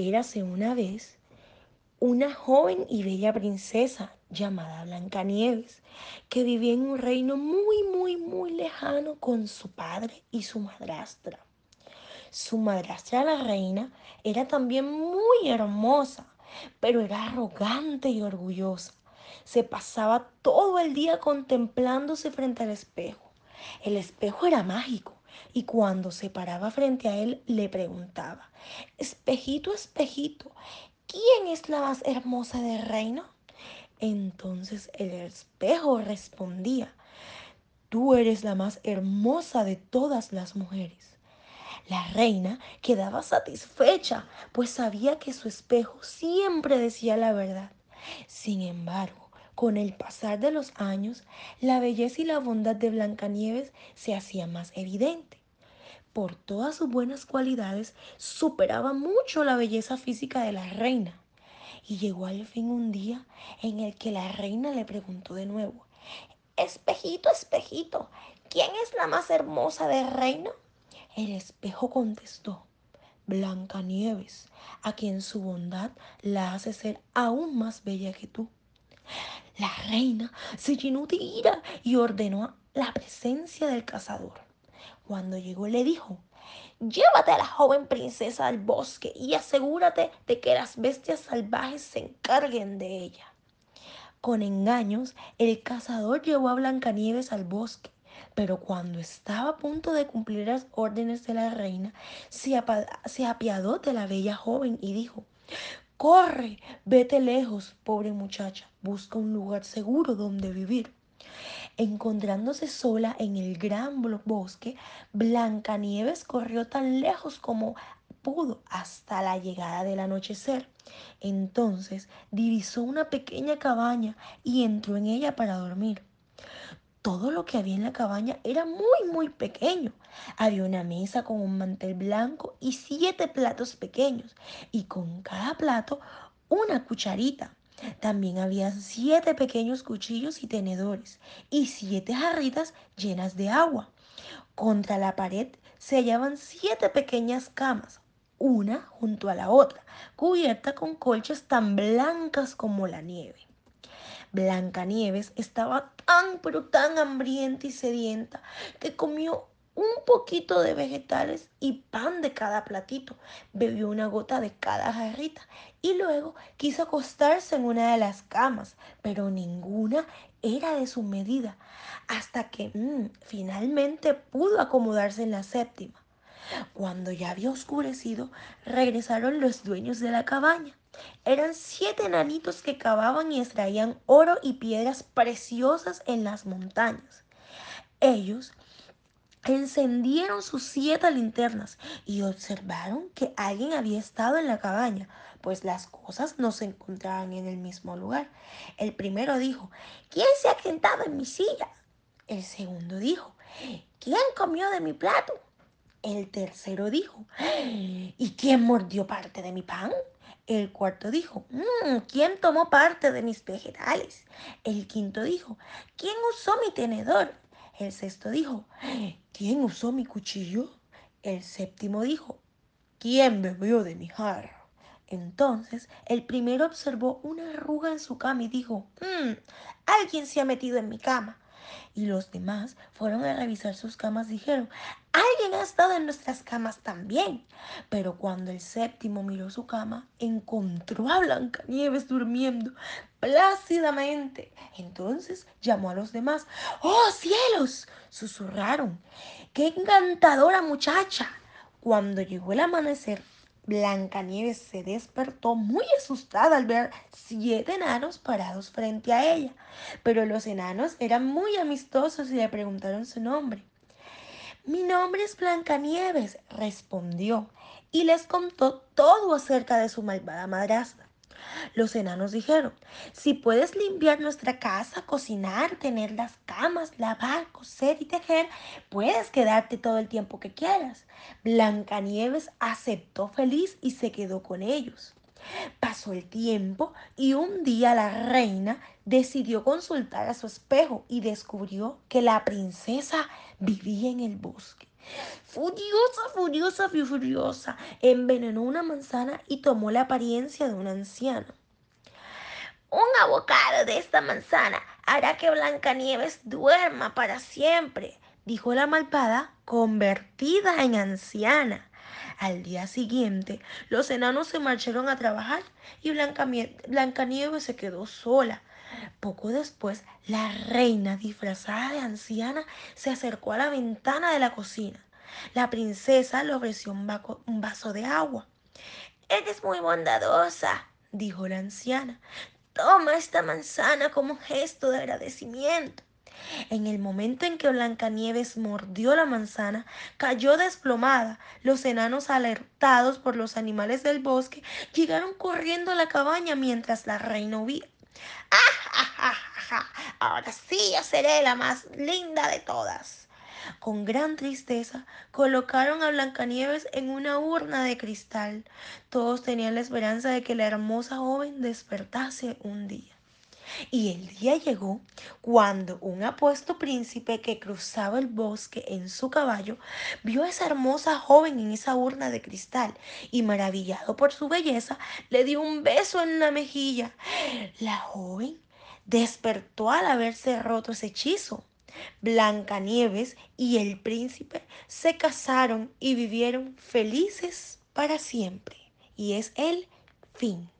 Érase una vez una joven y bella princesa llamada Blancanieves, que vivía en un reino muy, muy, muy lejano con su padre y su madrastra. Su madrastra, la reina, era también muy hermosa, pero era arrogante y orgullosa. Se pasaba todo el día contemplándose frente al espejo. El espejo era mágico y cuando se paraba frente a él le preguntaba, espejito, espejito, ¿quién es la más hermosa del reino? Entonces el espejo respondía, tú eres la más hermosa de todas las mujeres. La reina quedaba satisfecha, pues sabía que su espejo siempre decía la verdad. Sin embargo, con el pasar de los años, la belleza y la bondad de Blancanieves se hacían más evidente. Por todas sus buenas cualidades, superaba mucho la belleza física de la reina. Y llegó al fin un día en el que la reina le preguntó de nuevo, Espejito, espejito, ¿quién es la más hermosa del reino? El espejo contestó, Blancanieves, a quien su bondad la hace ser aún más bella que tú. La reina se llenó de ira y ordenó la presencia del cazador. Cuando llegó le dijo, Llévate a la joven princesa al bosque y asegúrate de que las bestias salvajes se encarguen de ella. Con engaños, el cazador llevó a Blancanieves al bosque, pero cuando estaba a punto de cumplir las órdenes de la reina, se, se apiadó de la bella joven y dijo, Corre, vete lejos, pobre muchacha, busca un lugar seguro donde vivir. Encontrándose sola en el gran bosque, Blancanieves corrió tan lejos como pudo hasta la llegada del anochecer. Entonces divisó una pequeña cabaña y entró en ella para dormir. Todo lo que había en la cabaña era muy, muy pequeño. Había una mesa con un mantel blanco y siete platos pequeños, y con cada plato una cucharita. También había siete pequeños cuchillos y tenedores y siete jarritas llenas de agua. Contra la pared se hallaban siete pequeñas camas, una junto a la otra, cubierta con colchas tan blancas como la nieve. Blancanieves estaba tan pero tan hambrienta y sedienta que comió un poquito de vegetales y pan de cada platito. Bebió una gota de cada jarrita y luego quiso acostarse en una de las camas, pero ninguna era de su medida, hasta que mm, finalmente pudo acomodarse en la séptima. Cuando ya había oscurecido, regresaron los dueños de la cabaña. Eran siete enanitos que cavaban y extraían oro y piedras preciosas en las montañas. Ellos encendieron sus siete linternas y observaron que alguien había estado en la cabaña, pues las cosas no se encontraban en el mismo lugar. El primero dijo, ¿quién se ha sentado en mi silla? El segundo dijo, ¿quién comió de mi plato? El tercero dijo, ¿y quién mordió parte de mi pan? El cuarto dijo, mm, ¿quién tomó parte de mis vegetales? El quinto dijo, ¿quién usó mi tenedor? El sexto dijo, ¿quién usó mi cuchillo? El séptimo dijo, ¿quién bebió de mi jarro? Entonces el primero observó una arruga en su cama y dijo, mmm, alguien se ha metido en mi cama. Y los demás fueron a revisar sus camas y dijeron, ha estado en nuestras camas también. Pero cuando el séptimo miró su cama, encontró a Blancanieves durmiendo plácidamente. Entonces llamó a los demás. ¡Oh cielos! susurraron. ¡Qué encantadora muchacha! Cuando llegó el amanecer, Blancanieves se despertó muy asustada al ver siete enanos parados frente a ella. Pero los enanos eran muy amistosos y le preguntaron su nombre. Mi nombre es Blancanieves, respondió, y les contó todo acerca de su malvada madrastra. Los enanos dijeron, si puedes limpiar nuestra casa, cocinar, tener las camas, lavar, coser y tejer, puedes quedarte todo el tiempo que quieras. Blancanieves aceptó feliz y se quedó con ellos. Pasó el tiempo y un día la reina decidió consultar a su espejo y descubrió que la princesa vivía en el bosque. Furiosa, furiosa, furiosa, envenenó una manzana y tomó la apariencia de un anciano. Un abocado de esta manzana hará que Blancanieves duerma para siempre, dijo la malvada, convertida en anciana. Al día siguiente, los enanos se marcharon a trabajar y Blancanieves se quedó sola. Poco después, la reina, disfrazada de anciana, se acercó a la ventana de la cocina. La princesa le ofreció un, vaso de agua. Eres muy bondadosa, dijo la anciana. Toma esta manzana como gesto de agradecimiento. En el momento en que Blancanieves mordió la manzana, cayó desplomada. Los enanos, alertados por los animales del bosque, llegaron corriendo a la cabaña mientras la reina huía. ¡Ah, Ahora sí yo seré la más linda de todas. Con gran tristeza colocaron a Blancanieves en una urna de cristal. Todos tenían la esperanza de que la hermosa joven despertase un día. Y el día llegó cuando un apuesto príncipe que cruzaba el bosque en su caballo vio a esa hermosa joven en esa urna de cristal y maravillado por su belleza le dio un beso en la mejilla. La joven despertó al haberse roto ese hechizo. Blancanieves y el príncipe se casaron y vivieron felices para siempre. Y es el fin.